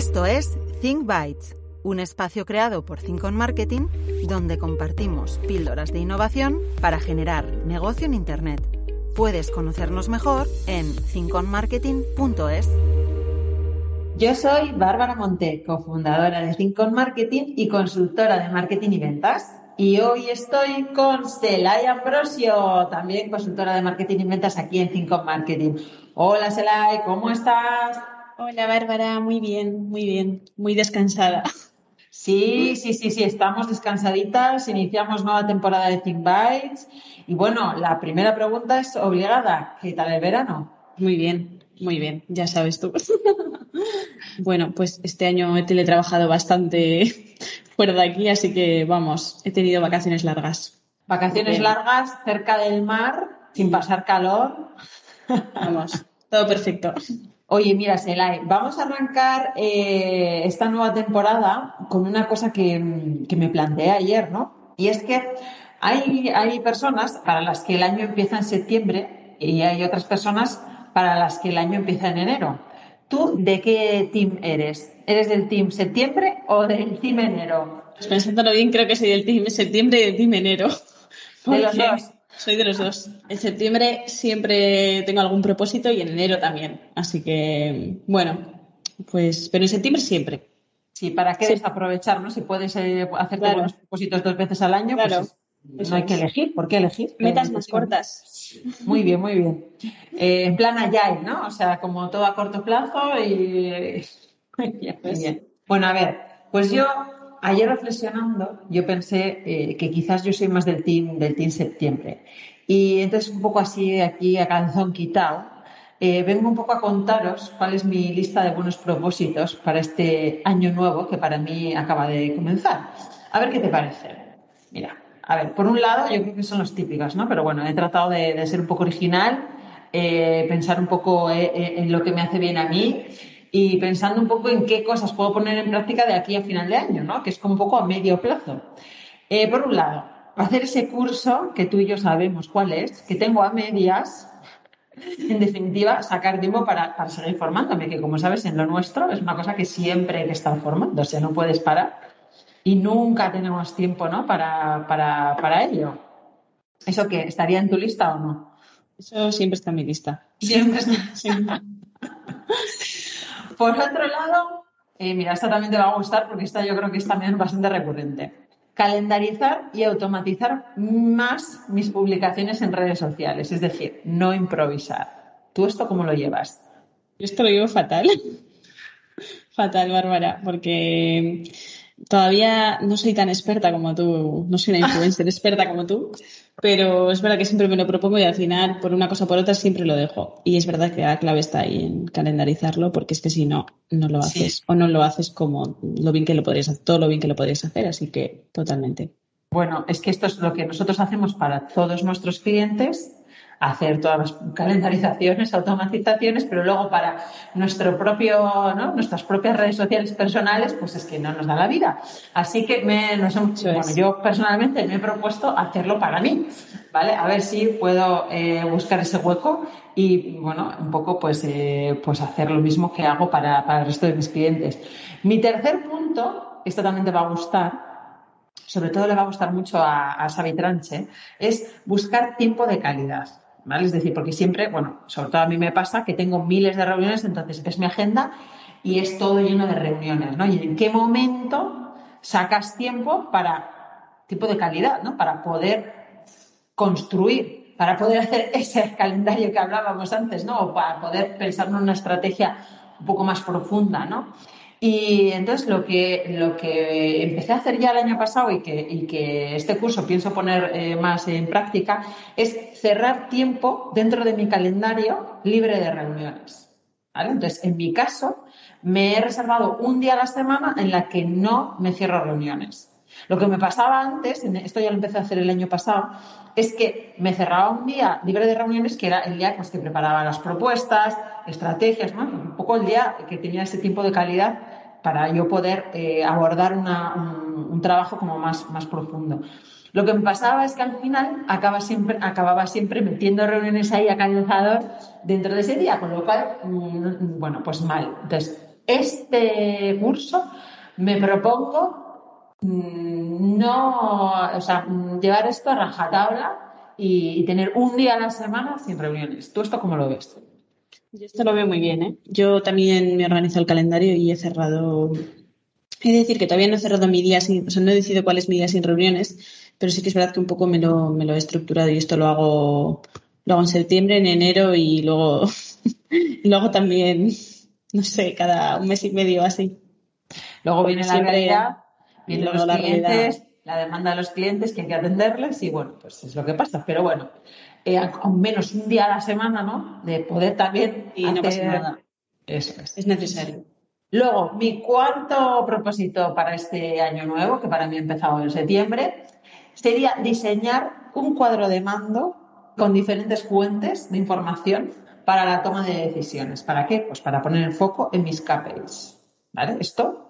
Esto es Think Bytes, un espacio creado por Think on Marketing donde compartimos píldoras de innovación para generar negocio en Internet. Puedes conocernos mejor en thinkonmarketing.es. Yo soy Bárbara Monte, cofundadora de Think on Marketing y consultora de marketing y ventas. Y hoy estoy con Selay Ambrosio, también consultora de marketing y ventas aquí en Think on Marketing. Hola Selay, ¿cómo estás? Hola Bárbara, muy bien, muy bien, muy descansada. Sí, sí, sí, sí, estamos descansaditas, iniciamos nueva temporada de Think Bites y bueno, la primera pregunta es obligada, ¿qué tal el verano? Muy bien, muy bien, ya sabes tú. bueno, pues este año he teletrabajado bastante fuera de aquí, así que vamos, he tenido vacaciones largas. Vacaciones largas cerca del mar, sin pasar calor. vamos, todo perfecto. Oye, mira, Selay, vamos a arrancar eh, esta nueva temporada con una cosa que, me planteé ayer, ¿no? Y es que hay, hay personas para las que el año empieza en septiembre y hay otras personas para las que el año empieza en enero. ¿Tú de qué team eres? ¿Eres del team septiembre o del team enero? Pues pensándolo bien, creo que soy del team septiembre y del team enero. De los dos. Soy de los dos. En septiembre siempre tengo algún propósito y en enero también. Así que, bueno, pues, pero en septiembre siempre. Sí, ¿para qué desaprovechar, no? Si puedes eh, hacerte buenos propósitos dos veces al año, pues no hay que elegir. ¿Por qué elegir? Metas más cortas. Muy bien, muy bien. Eh, en plan agile, ¿no? O sea, como todo a corto plazo y... muy bien. Bueno, a ver, pues yo ayer reflexionando, yo pensé eh, que quizás yo soy más del team, del team septiembre. Y entonces, un poco así, aquí a canzón quitado, eh, vengo un poco a contaros cuál es mi lista de buenos propósitos para este año nuevo que para mí acaba de comenzar. A ver qué te parece. Mira, a ver, por un lado, yo creo que son los típicos, ¿no? Pero bueno, he tratado de, ser un poco original, eh, pensar un poco en lo que me hace bien a mí y pensando un poco en qué cosas puedo poner en práctica de aquí a final de año, ¿no? Que es como un poco a medio plazo. Eh, por un lado, hacer ese curso que tú y yo sabemos cuál es, que tengo a medias, en definitiva, sacar tiempo para, para, seguir formándome, que como sabes, en lo nuestro es una cosa que siempre hay que estar formando, o sea, no puedes parar y nunca tenemos tiempo, ¿no? Para, para, para ello. ¿Eso qué? ¿Estaría en tu lista o no? Eso siempre está en mi lista. Siempre está. Por otro lado, eh, mira, esta también te va a gustar porque esta yo creo que es también bastante recurrente. Calendarizar y automatizar más mis publicaciones en redes sociales, es decir, no improvisar. ¿Tú esto cómo lo llevas? Yo esto lo llevo fatal. fatal, Bárbara, porque todavía no soy tan experta como tú, no soy una influencer experta como tú, pero es verdad que siempre me lo propongo y al final, por una cosa o por otra, siempre lo dejo. Y es verdad que la clave está ahí en calendarizarlo, porque es que si no, no lo haces o no lo haces como lo bien que lo podrías hacer, todo lo bien que lo podrías hacer, así que totalmente. Bueno, es que esto es lo que nosotros hacemos para todos nuestros clientes hacer todas las calendarizaciones, automatizaciones, pero luego para nuestro propio, ¿no? nuestras propias redes sociales personales, pues es que no nos da la vida. Así que me, bueno, yo personalmente me he propuesto hacerlo para mí, ¿vale? A ver si puedo eh, buscar ese hueco y, bueno, un poco pues, eh, pues hacer lo mismo que hago para, para el resto de mis clientes. Mi tercer punto, esto también te va a gustar, sobre todo le va a gustar mucho a, a Tranche, es buscar tiempo de calidad. Es decir, porque siempre, bueno, sobre todo a mí me pasa que tengo miles de reuniones, entonces ves mi agenda y es todo lleno de reuniones, ¿no? Y en qué momento sacas tiempo para tipo de calidad, ¿no? Para poder construir, para poder hacer ese calendario que hablábamos antes, ¿no? O para poder pensar en una estrategia un poco más profunda, ¿no? Y entonces lo que, lo que empecé a hacer ya el año pasado y que, y que este curso pienso poner eh, más en práctica es cerrar tiempo dentro de mi calendario libre de reuniones. Entonces, en mi caso, me he reservado un día a la semana en la que no me cierro reuniones. Lo que me pasaba antes, esto ya lo empecé a hacer el año pasado, es que me cerraba un día libre de reuniones, que era el día pues, que preparaba las propuestas, estrategias, un poco el día que tenía ese tiempo de calidad para yo poder eh, abordar un, trabajo como más, más profundo. Lo que me pasaba es que al final acaba siempre, acababa siempre metiendo reuniones ahí a calzador dentro de ese día, con lo cual, mm, bueno, pues mal. Entonces, este curso me propongo no, o sea, llevar esto a rajatabla y, y tener un día a la semana sin reuniones. ¿Tú esto cómo lo ves? Yo esto lo veo muy bien, ¿eh? Yo también me organizo el calendario y he cerrado. He de decir que todavía no he cerrado mi día sin, o sea, no he decidido cuál es mi día sin reuniones, pero sí que es verdad que un poco me lo, me lo he estructurado y esto lo hago, lo hago en septiembre, en enero y luego, lo hago también, no sé, cada un mes y medio así. Luego viene la realidad, los clientes, la demanda de los clientes que hay que atenderles y bueno, pues es lo que pasa. Pero bueno, eh, al menos un día a la semana, ¿no? De poder también y no pasa nada. Eso es. Es necesario. Luego, mi cuarto propósito para este año nuevo, que para mí ha empezado en septiembre, sería diseñar un cuadro de mando con diferentes fuentes de información para la toma de decisiones. ¿Para qué? Pues para poner el foco en mis KPIs. ¿Vale? Esto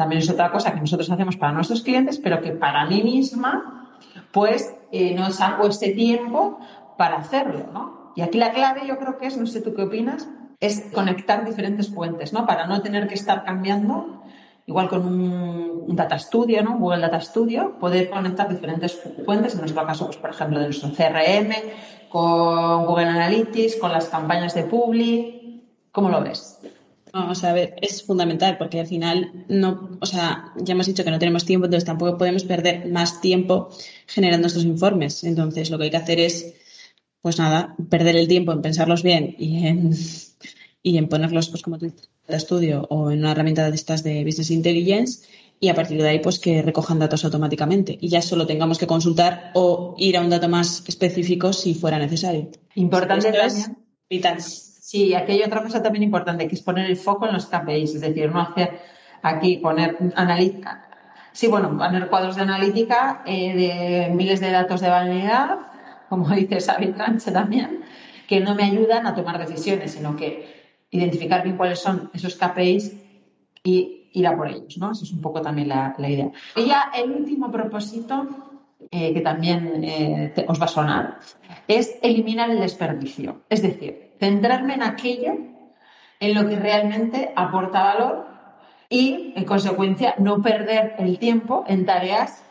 también es otra cosa que nosotros hacemos para nuestros clientes, pero que para mí misma, pues eh, no saco este tiempo para hacerlo, ¿no? Y aquí la clave yo creo que es, no sé tú qué opinas, es conectar diferentes fuentes, ¿no? Para no tener que estar cambiando, igual con un, Data Studio, ¿no? Google Data Studio, poder conectar diferentes fuentes, en nuestro caso, pues por ejemplo, de nuestro CRM, con Google Analytics, con las campañas de Publi. ¿Cómo lo ves? Vamos a ver, es fundamental porque al final no, o sea, ya hemos dicho que no tenemos tiempo, entonces tampoco podemos perder más tiempo generando estos informes. Entonces, lo que hay que hacer es pues nada, perder el tiempo en pensarlos bien y en, y en ponerlos, pues como tú dices, de estudio o en una herramienta de estas de Business Intelligence y a partir de ahí, pues que recojan datos automáticamente y ya solo tengamos que consultar o ir a un dato más específico si fuera necesario. Importante vital. Sí, aquí hay otra cosa también importante, que es poner el foco en los KPIs, es decir, no hacer aquí poner analítica. Sí, bueno, poner cuadros de analítica eh, de miles de datos de vanidad como dice Xavi Tranche también, que no me ayudan a tomar decisiones, sino que identificar bien cuáles son esos KPIs y ir a por ellos, ¿no? Esa es un poco también la, idea. Y ya el último propósito, eh, que también eh, os va a sonar, es eliminar el desperdicio. Es decir, centrarme en aquello en lo que realmente aporta valor y, en consecuencia, no perder el tiempo en tareas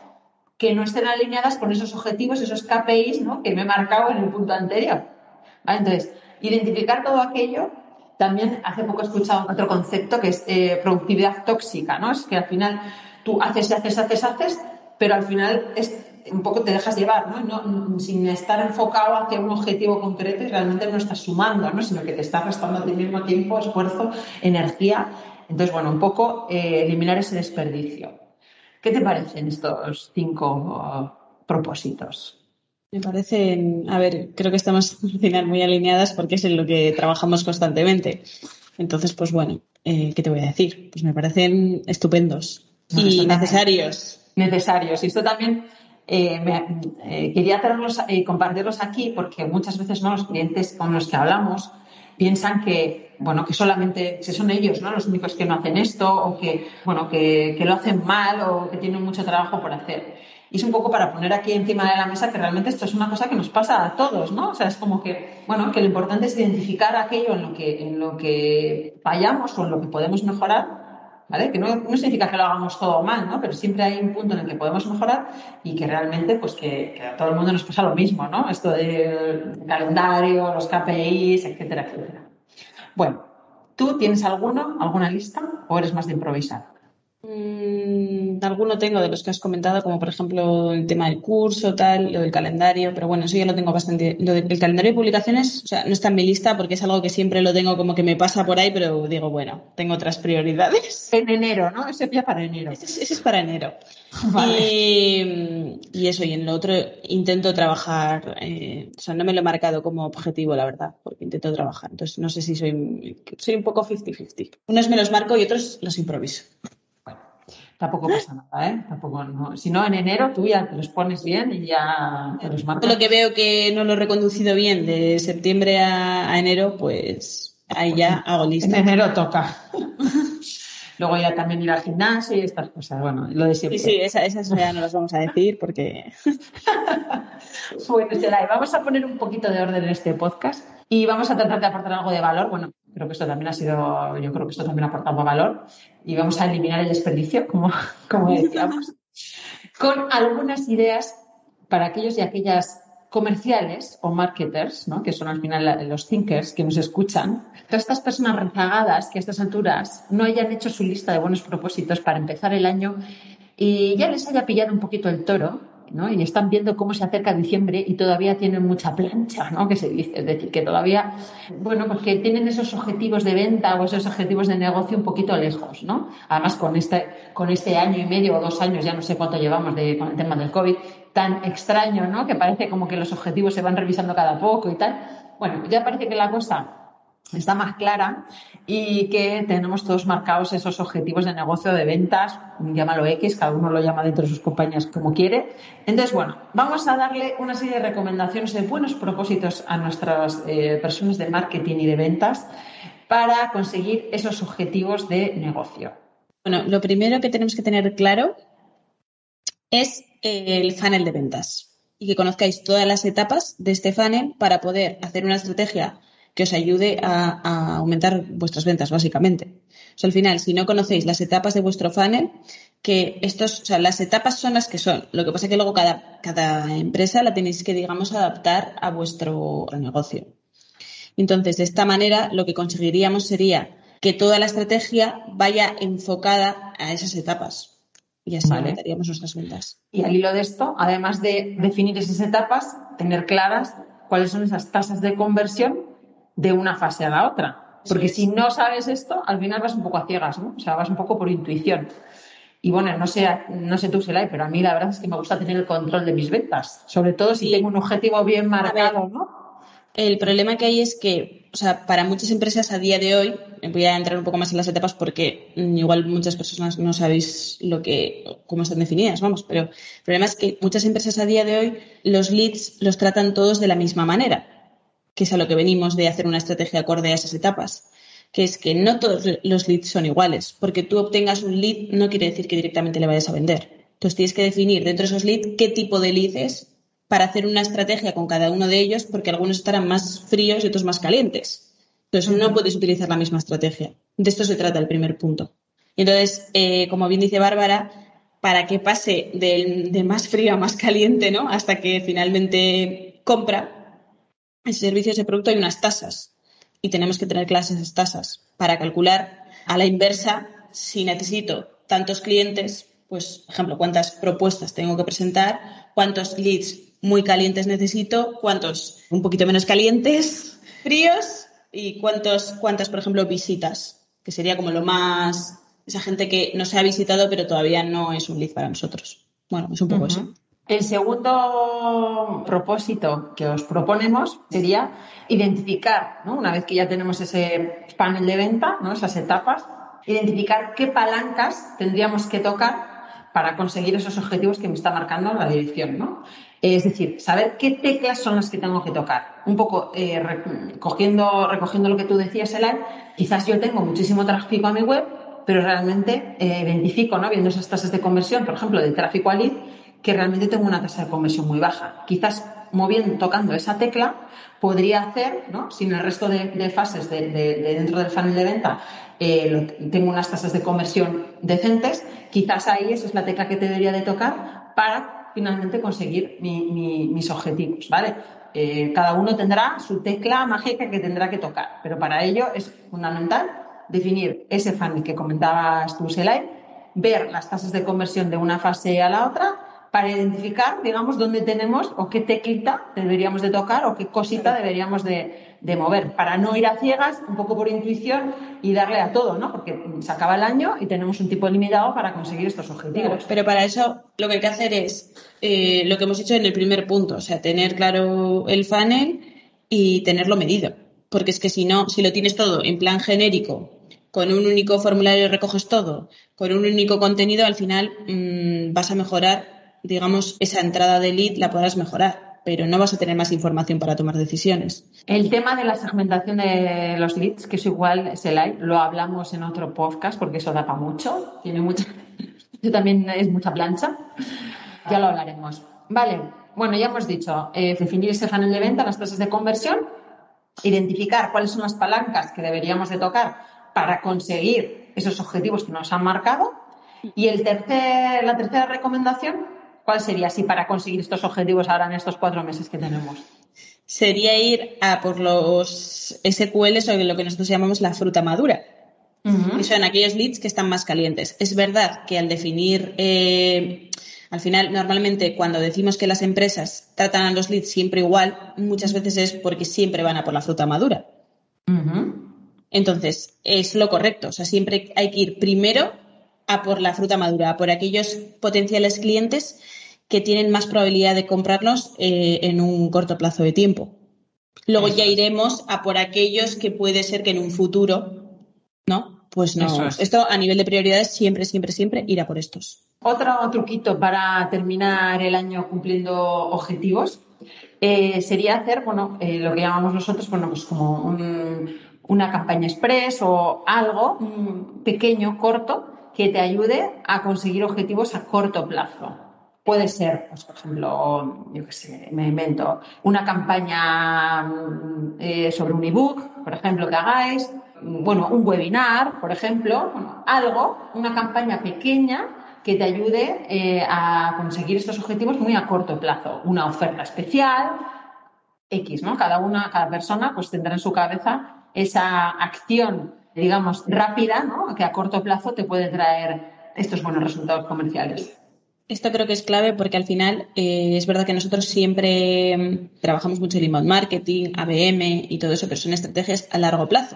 que no estén alineadas con esos objetivos, esos KPIs ¿no? que me he marcado en el punto anterior. Entonces, identificar todo aquello. También hace poco he escuchado otro concepto que es eh, productividad tóxica, ¿no? Es que al final tú haces, haces, haces, haces, pero al final es, un poco te dejas llevar, ¿no? Sin estar enfocado hacia un objetivo concreto y realmente no estás sumando, ¿no? Sino que te estás restando a ti mismo tiempo, esfuerzo, energía. Entonces, bueno, un poco eh, eliminar ese desperdicio. ¿Qué te parecen estos cinco uh, propósitos? Me parecen, a ver, creo que estamos al final muy alineadas porque es en lo que trabajamos constantemente. Entonces, pues bueno, eh, ¿qué te voy a decir? Pues me parecen estupendos y necesarios. Necesarios. Y esto también eh, eh, quería hacerlos, compartirlos aquí porque muchas veces ¿no? los clientes con los que hablamos piensan que, bueno, que solamente si son ellos, ¿no? Los únicos que no hacen esto o que, bueno, que, que lo hacen mal o que tienen mucho trabajo por hacer. Y es un poco para poner aquí encima de la mesa que realmente esto es una cosa que nos pasa a todos, ¿no? O sea, es como que, bueno, que lo importante es identificar aquello en lo que, en lo que fallamos o en lo que podemos mejorar ¿vale? Que no, no, significa que lo hagamos todo mal, ¿no? Pero siempre hay un punto en el que podemos mejorar y que realmente, pues que, a todo el mundo nos pasa lo mismo, ¿no? Esto del calendario, los KPIs, etcétera, etcétera. Bueno, ¿tú tienes alguno, alguna lista o eres más de improvisar? Mm, alguno tengo de los que has comentado, como por ejemplo el tema del curso, tal, lo del calendario, pero bueno, eso ya lo tengo bastante. Lo del calendario de publicaciones, o sea, no está en mi lista porque es algo que siempre lo tengo como que me pasa por ahí, pero digo, bueno, tengo otras prioridades. En enero, ¿no? Ese es para enero. Ese, es para enero. Y, eso, y en lo otro intento trabajar, eh, o sea, no me lo he marcado como objetivo, la verdad, porque intento trabajar. Entonces, no sé si soy, soy un poco 50-50. Unos me los marco y otros los improviso tampoco pasa nada, ¿eh? Tampoco, no. Si no, en enero tú ya te los pones bien y ya te los marcas. Lo que veo que no lo he reconducido bien de septiembre a, enero, pues ahí ya hago lista. En enero toca. Luego ya también ir al gimnasio y estas cosas. Bueno, lo de siempre. Sí, sí, esas, ya no las vamos a decir porque. bueno, Selay, vamos a poner un poquito de orden en este podcast y vamos a tratar de aportar algo de valor. Bueno, creo que esto también ha sido, yo creo que esto también ha aportado valor y vamos a eliminar el desperdicio, como, como decíamos, con algunas ideas para aquellos y aquellas comerciales o marketers, ¿no? que son al final los thinkers que nos escuchan, todas estas personas rezagadas que a estas alturas no hayan hecho su lista de buenos propósitos para empezar el año y ya les haya pillado un poquito el toro y están viendo cómo se acerca diciembre y todavía tienen mucha plancha, ¿no? Que se dice, es decir, que todavía, bueno, porque tienen esos objetivos de venta o esos objetivos de negocio un poquito lejos, ¿no? Además, con este, con este año y medio o dos años, ya no sé cuánto llevamos de, con el tema del COVID, tan extraño, ¿no? Que parece como que los objetivos se van revisando cada poco y tal. Bueno, ya parece que la cosa está más clara y que tenemos todos marcados esos objetivos de negocio de ventas, llámalo X, cada uno lo llama dentro de sus compañías como quiere. Entonces, bueno, vamos a darle una serie de recomendaciones de buenos propósitos a nuestras eh, personas de marketing y de ventas para conseguir esos objetivos de negocio. Bueno, lo primero que tenemos que tener claro es el funnel de ventas y que conozcáis todas las etapas de este funnel para poder hacer una estrategia que os ayude a, aumentar vuestras ventas, básicamente. O sea, al final, si no conocéis las etapas de vuestro funnel, que estos, o sea, las etapas son las que son. Lo que pasa es que luego cada, cada empresa la tenéis que, digamos, adaptar a vuestro negocio. Entonces, de esta manera, lo que conseguiríamos sería que toda la estrategia vaya enfocada a esas etapas. Y así aumentaríamos nuestras ventas. Y al hilo de esto, además de definir esas etapas, tener claras cuáles son esas tasas de conversión de una fase a la otra. Porque si no sabes esto, al final vas un poco a ciegas, ¿no? O sea, vas un poco por intuición. Y bueno, no sé, no sé tú, Selay, pero a mí la verdad es que me gusta tener el control de mis ventas. Sobre todo si tengo un objetivo bien marcado, ¿no? El problema que hay es que, o sea, para muchas empresas a día de hoy, voy a entrar un poco más en las etapas porque igual muchas personas no sabéis lo que, cómo están definidas, vamos, pero el problema es que muchas empresas a día de hoy los leads los tratan todos de la misma manera que es a lo que venimos de hacer una estrategia acorde a esas etapas, que es que no todos los leads son iguales, porque tú obtengas un lead no quiere decir que directamente le vayas a vender. Entonces tienes que definir dentro de esos leads qué tipo de lead es para hacer una estrategia con cada uno de ellos, porque algunos estarán más fríos y otros más calientes. Entonces no puedes utilizar la misma estrategia. De esto se trata el primer punto. Y entonces, eh, como bien dice Bárbara, para que pase de, más frío a más caliente, ¿no? Hasta que finalmente compra, ese servicio, ese producto, hay unas tasas y tenemos que tener clases esas tasas para calcular a la inversa si necesito tantos clientes, pues, por ejemplo, cuántas propuestas tengo que presentar, cuántos leads muy calientes necesito, cuántos un poquito menos calientes, fríos y cuántos, cuántas, por ejemplo, visitas, que sería como lo más, esa gente que no se ha visitado pero todavía no es un lead para nosotros. Bueno, es un poco eso. El segundo propósito que os proponemos sería identificar, una vez que ya tenemos ese panel de venta, ¿no? esas etapas, identificar qué palancas tendríamos que tocar para conseguir esos objetivos que me está marcando la dirección. ¿no? Es decir, saber qué teclas son las que tengo que tocar. Un poco eh, recogiendo, recogiendo lo que tú decías, Elay, quizás yo tengo muchísimo tráfico a mi web, pero realmente eh, identifico, ¿no? viendo esas tasas de conversión, por ejemplo, de tráfico a lead, que realmente tengo una tasa de conversión muy baja. Quizás moviendo, tocando esa tecla, podría hacer, ¿no? sin el resto de, fases de, dentro del funnel de venta, eh, tengo unas tasas de conversión decentes, quizás ahí esa es la tecla que te debería de tocar para finalmente conseguir mis objetivos, ¿vale? Eh, cada uno tendrá su tecla mágica que tendrá que tocar, pero para ello es fundamental definir ese funnel que comentabas tú, Selay, ver las tasas de conversión de una fase a la otra para identificar, digamos, dónde tenemos o qué teclita deberíamos de tocar o qué cosita deberíamos de, de, mover, para no ir a ciegas, un poco por intuición y darle a todo, ¿no? Porque se acaba el año y tenemos un tipo limitado para conseguir estos objetivos. Pero para eso lo que hay que hacer es eh, lo que hemos hecho en el primer punto, o sea, tener claro el funnel y tenerlo medido. Porque es que si no, si lo tienes todo en plan genérico, con un único formulario recoges todo, con un único contenido, al final mmm, vas a mejorar digamos, esa entrada de lead la podrás mejorar, pero no vas a tener más información para tomar decisiones. El tema de la segmentación de los leads, que es igual es el lo hablamos en otro podcast porque eso da para mucho, tiene mucha, también es mucha plancha, ya lo hablaremos. Vale, bueno, ya hemos dicho, eh, definir ese funnel de venta, las tasas de conversión, identificar cuáles son las palancas que deberíamos de tocar para conseguir esos objetivos que nos han marcado. Y el tercer, la tercera recomendación ¿Cuál sería así para conseguir estos objetivos ahora en estos cuatro meses que tenemos? Sería ir a por los SQLs o lo que nosotros llamamos la fruta madura. que son aquellos leads que están más calientes. Es verdad que al definir, eh, al final, normalmente cuando decimos que las empresas tratan a los leads siempre igual, muchas veces es porque siempre van a por la fruta madura. Entonces, es lo correcto. O sea, siempre hay que ir primero a por la fruta madura, a por aquellos potenciales clientes que tienen más probabilidad de comprarlos eh, en un corto plazo de tiempo. Luego ya iremos a por aquellos que puede ser que en un futuro, ¿no? Pues no. Esto a nivel de prioridades siempre, siempre, siempre ir a por estos. Otro truquito para terminar el año cumpliendo objetivos eh, sería hacer, bueno, eh, lo que llamamos nosotros, bueno, pues como una campaña express o algo pequeño, corto, que te ayude a conseguir objetivos a corto plazo. Puede ser, pues, por ejemplo, yo qué sé, me invento, una campaña mm, eh, sobre un ebook, por ejemplo, que hagáis, bueno, un webinar, por ejemplo, algo, una campaña pequeña que te ayude eh, a conseguir estos objetivos muy a corto plazo. Una oferta especial, X, ¿no? Cada una, cada persona, pues tendrá en su cabeza esa acción, digamos, rápida, ¿no? Que a corto plazo te puede traer estos buenos resultados comerciales. Esto creo que es clave porque al final eh, es verdad que nosotros siempre mm, trabajamos mucho en inbound marketing, ABM y todo eso, pero son estrategias a largo plazo.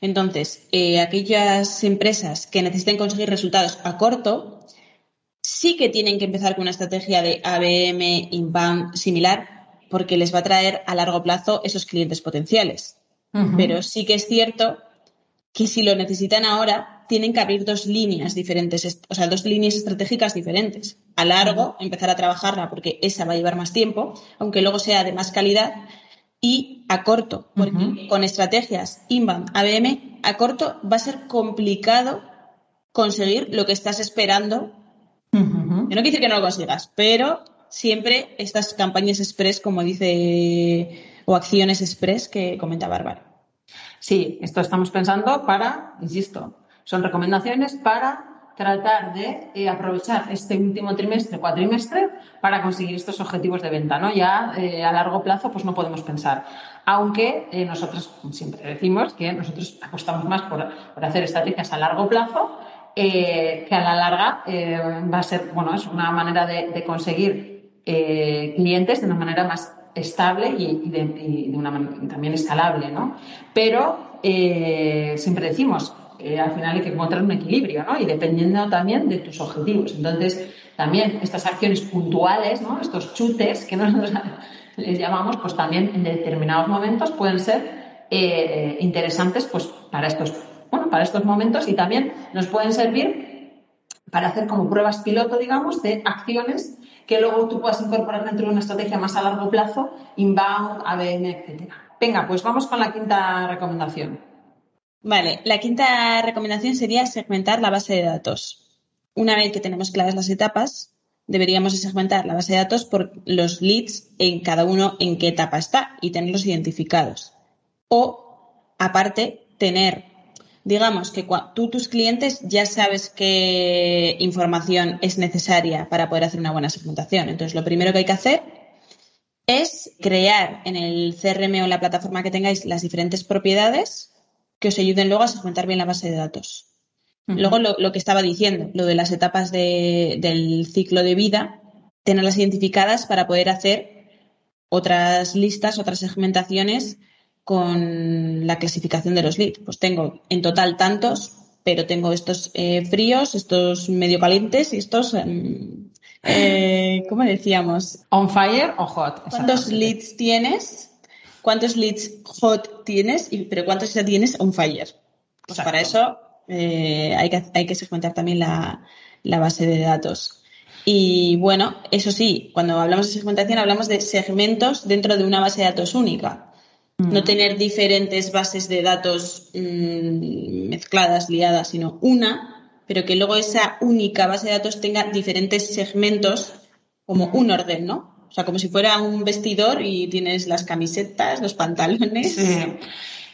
Entonces, eh, aquellas empresas que necesiten conseguir resultados a corto, sí que tienen que empezar con una estrategia de ABM, inbound similar, porque les va a traer a largo plazo esos clientes potenciales. Pero sí que es cierto que si lo necesitan ahora, tienen que abrir dos líneas diferentes, o sea, dos líneas estratégicas diferentes. A largo, empezar a trabajarla porque esa va a llevar más tiempo, aunque luego sea de más calidad. Y a corto, porque con estrategias inbound, ABM, a corto va a ser complicado conseguir lo que estás esperando. Yo no quiero decir que no lo consigas, pero siempre estas campañas express, como dice, o acciones express que comenta Bárbara. Sí, esto estamos pensando para, insisto, son recomendaciones para tratar de eh, aprovechar este último trimestre, cuatrimestre, para conseguir estos objetivos de venta, ¿no? Ya eh, a largo plazo, pues no podemos pensar. Aunque eh, nosotros siempre decimos que nosotros apostamos más por, hacer estrategias a largo plazo, que a la larga va a ser, bueno, es una manera de, conseguir clientes de una manera más estable y, de, una también escalable, ¿no? Pero siempre decimos, al final hay que encontrar un equilibrio, ¿no? Y dependiendo también de tus objetivos. Entonces, también estas acciones puntuales, ¿no? Estos chutes que nosotros les llamamos, pues también en determinados momentos pueden ser eh, interesantes, pues para estos, bueno, para estos momentos y también nos pueden servir para hacer como pruebas piloto, digamos, de acciones que luego tú puedas incorporar dentro de una estrategia más a largo plazo, inbound, ABM, etcétera. Venga, pues vamos con la quinta recomendación. Vale, la quinta recomendación sería segmentar la base de datos. Una vez que tenemos claras las etapas, deberíamos segmentar la base de datos por los leads en cada uno en qué etapa está y tenerlos identificados. O, aparte, tener, digamos que tú, tus clientes, ya sabes qué información es necesaria para poder hacer una buena segmentación. Entonces, lo primero que hay que hacer es crear en el CRM o en la plataforma que tengáis las diferentes propiedades que os ayuden luego a segmentar bien la base de datos. Luego lo, que estaba diciendo, lo de las etapas del ciclo de vida, tenerlas identificadas para poder hacer otras listas, otras segmentaciones con la clasificación de los leads. Pues tengo en total tantos, pero tengo estos eh, fríos, estos medio calientes y estos, em, eh, ¿cómo decíamos? On fire o hot. ¿Cuántos leads tienes? ¿Cuántos leads hot tienes? Y, pero ¿cuántos ya tienes on fire? Pues para eso eh, hay, que, hay que segmentar también la, la base de datos. Y bueno, eso sí, cuando hablamos de segmentación hablamos de segmentos dentro de una base de datos única. No mm. tener diferentes bases de datos mm, mezcladas, liadas, sino una, pero que luego esa única base de datos tenga diferentes segmentos como un orden, ¿no? O sea, como si fuera un vestidor y tienes las camisetas, los pantalones.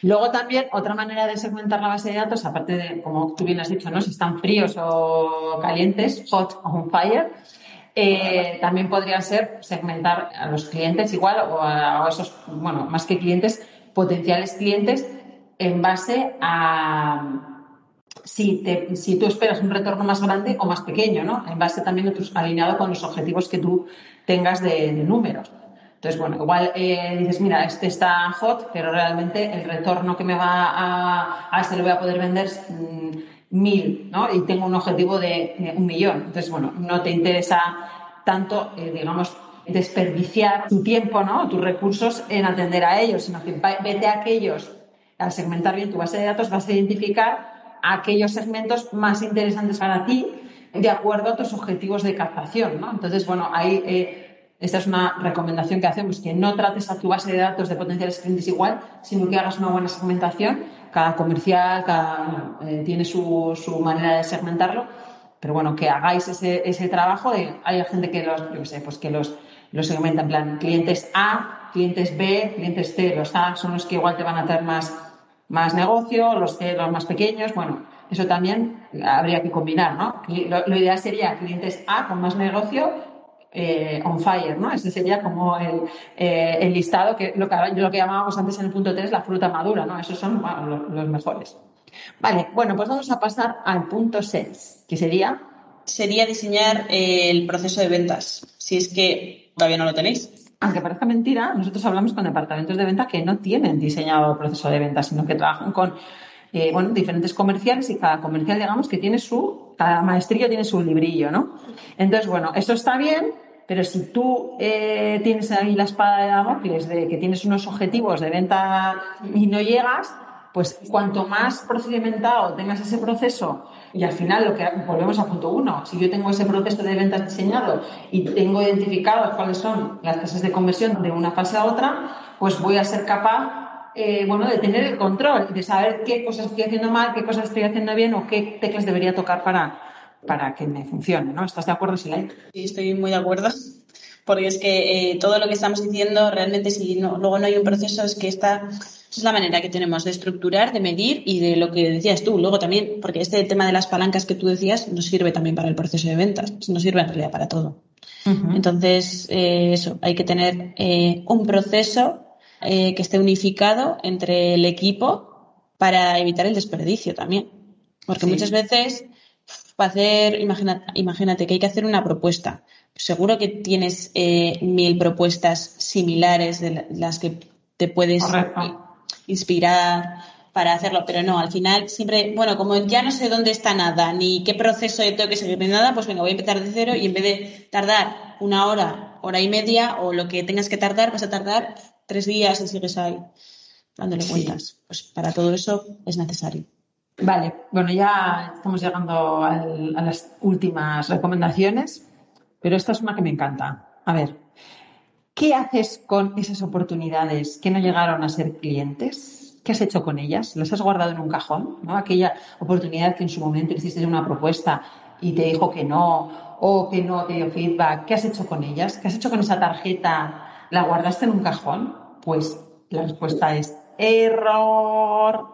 Luego también otra manera de segmentar la base de datos, aparte de, como tú bien has dicho, ¿no? si están fríos o calientes, hot o on fire, eh, también podría ser segmentar a los clientes igual o a, esos, bueno, más que clientes, potenciales clientes en base a si, te, si tú esperas un retorno más grande o más pequeño, ¿no? En base también a tus, alineado con los objetivos que tú tengas de, números. Entonces, bueno, igual eh, dices, mira, este está hot, pero realmente el retorno que me va a, a este lo voy a poder vender mm, mil, ¿no? Y tengo un objetivo de, un millón. Entonces, bueno, no te interesa tanto, eh, digamos, desperdiciar tu tiempo, ¿no? Tus recursos en atender a ellos, sino que vete a aquellos, al segmentar bien tu base de datos, vas a identificar aquellos segmentos más interesantes para ti de acuerdo a tus objetivos de captación, ¿no? Entonces, bueno, ahí eh, esta es una recomendación que hacemos, que no trates a tu base de datos de potenciales clientes igual, sino que hagas una buena segmentación cada comercial cada, eh, tiene su, su, manera de segmentarlo, pero bueno, que hagáis ese, ese trabajo. hay gente que los, yo sé, pues que los, los segmenta en plan clientes A, clientes B, clientes C. Los A son los que igual te van a traer más, más negocio, los C los más pequeños. Bueno, eso también habría que combinar, ¿no? lo ideal sería clientes A con más negocio eh, on fire, ¿no? Ese sería como el, eh, el listado que lo, que lo que llamábamos antes en el punto 3 la fruta madura, ¿no? Esos son los, mejores. Vale, bueno, pues vamos a pasar al punto 6, que sería... Sería diseñar el proceso de ventas, si es que todavía no lo tenéis. Aunque parezca mentira, nosotros hablamos con departamentos de venta que no tienen diseñado el proceso de ventas, sino que trabajan con eh, diferentes comerciales y cada comercial, digamos, que tiene su cada maestrillo tiene su librillo, ¿no? Entonces, bueno, eso está bien, pero si tú eh, tienes ahí la espada de Damocles de que tienes unos objetivos de venta y no llegas, pues cuanto más procedimentado tengas ese proceso y al final lo que volvemos a punto uno, si yo tengo ese proceso de ventas diseñado y tengo identificado cuáles son las tasas de conversión de una fase a otra, pues voy a ser capaz eh, bueno, de tener el control, de saber qué cosas estoy haciendo mal, qué cosas estoy haciendo bien o qué teclas debería tocar para, para que me funcione, ¿no? ¿Estás de acuerdo, Silay? Sí, estoy muy de acuerdo. Porque es que eh, todo lo que estamos diciendo, realmente, si luego no hay un proceso, es que esta es la manera que tenemos de estructurar, de medir y de lo que decías tú. Luego también, porque este tema de las palancas que tú decías nos sirve también para el proceso de ventas, nos sirve en realidad para todo. Entonces, eh, eso, hay que tener eh, un proceso que esté unificado entre el equipo para evitar el desperdicio también. Porque muchas veces para hacer, imagínate que hay que hacer una propuesta. Seguro que tienes eh, mil propuestas similares de las que te puedes inspirar para hacerlo, pero no, al final siempre, bueno, como ya no sé dónde está nada, ni qué proceso tengo que seguir ni nada, pues venga, voy a empezar de cero y en vez de tardar una hora, hora y media o lo que tengas que tardar, vas a tardar tres días y sigues ahí dándole cuentas. Pues para todo eso es necesario. Vale, bueno, ya estamos llegando a las últimas recomendaciones, pero esta es una que me encanta. A ver, ¿qué haces con esas oportunidades que no llegaron a ser clientes? ¿Qué has hecho con ellas? ¿Las has guardado en un cajón? ¿no? Aquella oportunidad que en su momento hiciste una propuesta y te dijo que no, o que no te dio feedback. ¿Qué has hecho con ellas? ¿Qué has hecho con esa tarjeta? ¿La guardaste en un cajón? Pues la respuesta es error.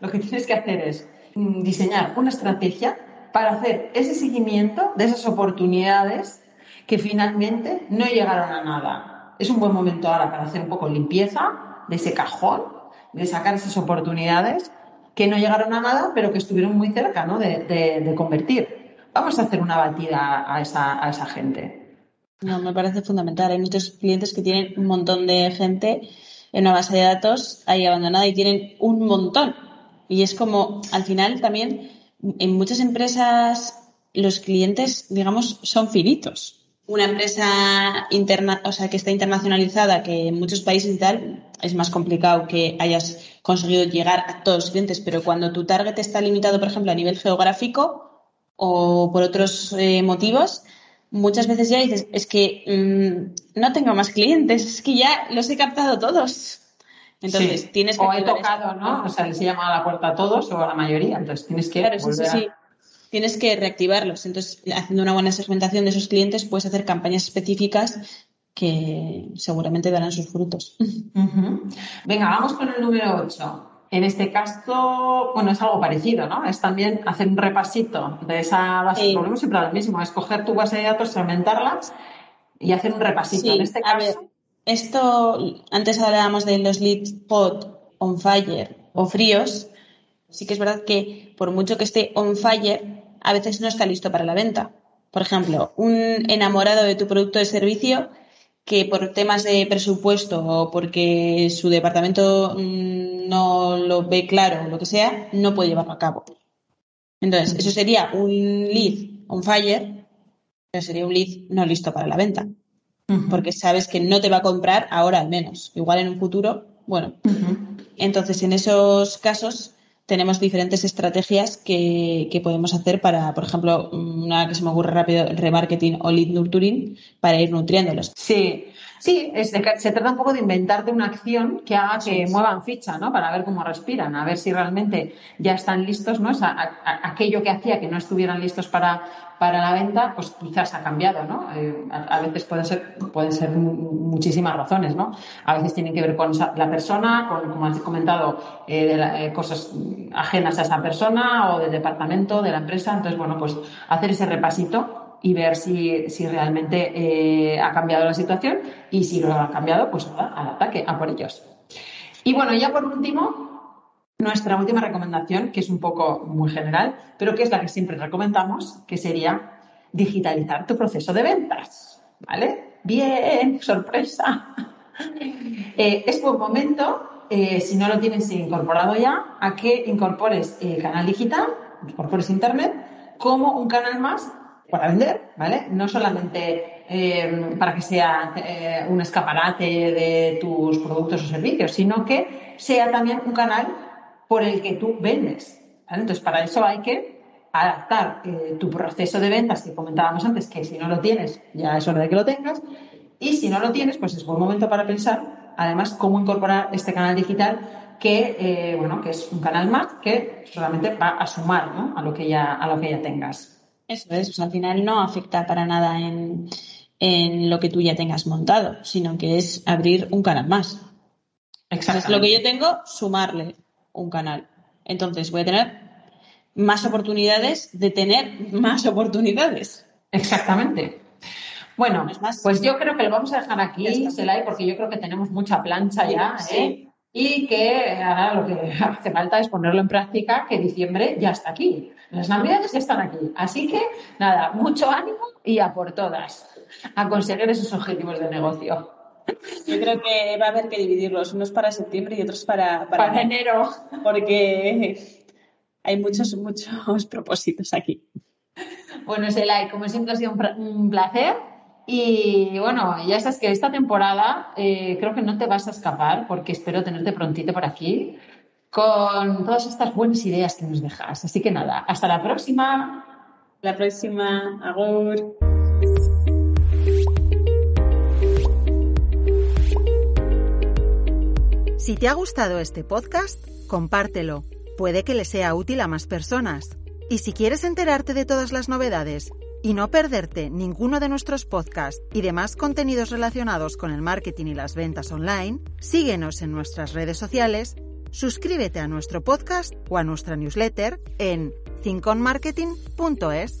Lo que tienes que hacer es diseñar una estrategia para hacer ese seguimiento de esas oportunidades que finalmente no llegaron a nada. Es un buen momento ahora para hacer un poco limpieza de ese cajón, de sacar esas oportunidades que no llegaron a nada, pero que estuvieron muy cerca ¿no? de, convertir. Vamos a hacer una batida a esa, a esa gente. No, me parece fundamental. Hay muchos clientes que tienen un montón de gente en una base de datos ahí abandonada y tienen un montón. Y es como, al final también, en muchas empresas los clientes, digamos, son finitos. Una empresa interna, o sea, que está internacionalizada, que en muchos países y tal, es más complicado que hayas conseguido llegar a todos los clientes, pero cuando tu target está limitado, por ejemplo, a nivel geográfico o por otros eh, motivos, muchas veces ya dices, es que mm, no tengo más clientes, es que ya los he captado todos. Entonces, tienes que... O he tocado, ¿no? O sea, les he llamado a la puerta a todos o a la mayoría, entonces tienes que... Claro, sí, sí, Tienes que reactivarlos. Entonces, haciendo una buena segmentación de esos clientes, puedes hacer campañas específicas que seguramente darán sus frutos. Venga, vamos con el número 8. En este caso, bueno, es algo parecido, ¿no? Es también hacer un repasito de esa base. de Volvemos siempre a lo mismo, es coger tu base de datos, segmentarlas y hacer un repasito. en este caso. esto, antes hablábamos de los leads hot, on fire o fríos. Sí que es verdad que por mucho que esté on fire, a veces no está listo para la venta. Por ejemplo, un enamorado de tu producto o servicio que por temas de presupuesto o porque su departamento mm, no lo ve claro o lo que sea, no puede llevarlo a cabo. Entonces, eso sería un lead on fire, pero sería un lead no listo para la venta. Porque sabes que no te va a comprar ahora al menos. Igual en un futuro, bueno. Entonces, en esos casos, tenemos diferentes estrategias que, que, podemos hacer para, por ejemplo, una que se me ocurre rápido, remarketing o lead nurturing, para ir nutriéndolos. Sí, Sí, se trata un poco de inventarte una acción que haga que muevan ficha, ¿no? Para ver cómo respiran, a ver si realmente ya están listos, ¿no? aquello que hacía que no estuvieran listos para, para la venta, pues quizás ha cambiado, ¿no? Eh, a, veces pueden ser, pueden ser muchísimas razones, ¿no? A veces tienen que ver con la persona, con, como has comentado, eh, eh, cosas ajenas a esa persona o del departamento, de la empresa. Entonces, bueno, pues hacer ese repasito y ver si, si realmente ha cambiado la situación y si lo ha cambiado, pues nada, al ataque, a por ellos. Y bueno, ya por último, nuestra última recomendación, que es un poco muy general, pero que es la que siempre recomendamos, que sería digitalizar tu proceso de ventas. ¿Vale? Bien, sorpresa. Eh, es buen momento, eh, si no lo tienes incorporado ya, a que incorpores el canal digital, incorpores Internet, como un canal más para vender, ¿vale? No solamente eh, para que sea eh, un escaparate de tus productos o servicios, sino que sea también un canal por el que tú vendes. Entonces, para eso hay que adaptar eh, tu proceso de ventas que comentábamos antes, que si no lo tienes, ya es hora de que lo tengas. Y si no lo tienes, pues es buen momento para pensar, además, cómo incorporar este canal digital que, bueno, que es un canal más que solamente va a sumar a, lo que ya, a lo que ya tengas. Eso es, al final no afecta para nada en, lo que tú ya tengas montado, sino que es abrir un canal más. Exacto. lo que yo tengo, sumarle un canal. Entonces voy a tener más oportunidades de tener más oportunidades. Exactamente. Bueno, pues yo creo que lo vamos a dejar aquí, Selay, porque yo creo que tenemos mucha plancha ya, ¿eh? Y que ahora lo que hace falta es ponerlo en práctica, que diciembre ya está aquí. Las navidades ya están aquí. Así que, nada, mucho ánimo y a por todas, a conseguir esos objetivos de negocio. Yo creo que va a haber que dividirlos, unos para septiembre y otros para, para, enero, porque hay muchos, muchos propósitos aquí. Bueno, Selay, como siempre ha sido un placer. Y bueno, ya sabes que esta temporada eh, creo que no te vas a escapar porque espero tenerte prontito por aquí con todas estas buenas ideas que nos dejas. Así que nada, hasta la próxima. La próxima, Agur. Si te ha gustado este podcast, compártelo. Puede que le sea útil a más personas. Y si quieres enterarte de todas las novedades y no perderte ninguno de nuestros podcasts y demás contenidos relacionados con el marketing y las ventas online, síguenos en nuestras redes sociales Suscríbete a nuestro podcast o a nuestra newsletter en thinkonmarketing.es.